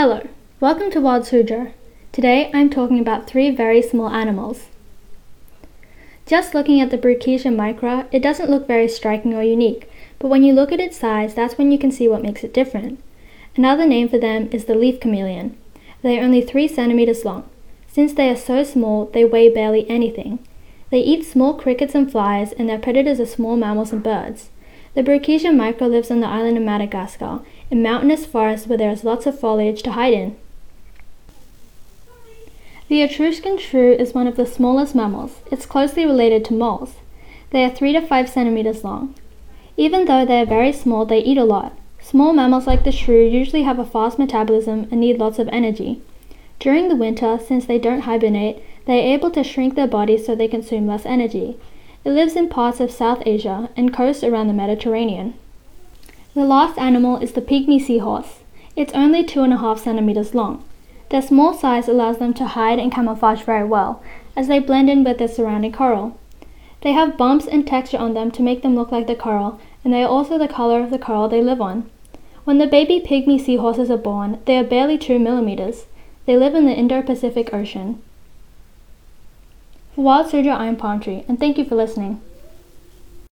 Hello, welcome to Wild Suzhou. Today I'm talking about three very small animals. Just looking at the Brookesia micra, it doesn't look very striking or unique, but when you look at its size, that's when you can see what makes it different. Another name for them is the leaf chameleon. They are only 3 centimeters long. Since they are so small, they weigh barely anything. They eat small crickets and flies, and their predators are small mammals and birds. The Brookesia micra lives on the island of Madagascar, in mountainous forests where there is lots of foliage to hide in. The Etruscan shrew is one of the smallest mammals. It's closely related to moles. They are 3 to 5 centimeters long. Even though they are very small, they eat a lot. Small mammals like the shrew usually have a fast metabolism and need lots of energy. During the winter, since they don't hibernate, they are able to shrink their bodies so they consume less energy. It lives in parts of South Asia and coasts around the Mediterranean. The last animal is the pygmy seahorse. It's only two and a half centimeters long. Their small size allows them to hide and camouflage very well, as they blend in with their surrounding coral. They have bumps and texture on them to make them look like the coral, and they are also the color of the coral they live on. When the baby pygmy seahorses are born, they are barely 2 millimeters. They live in the Indo-Pacific Ocean. Wild I am Palm Tree, and thank you for listening.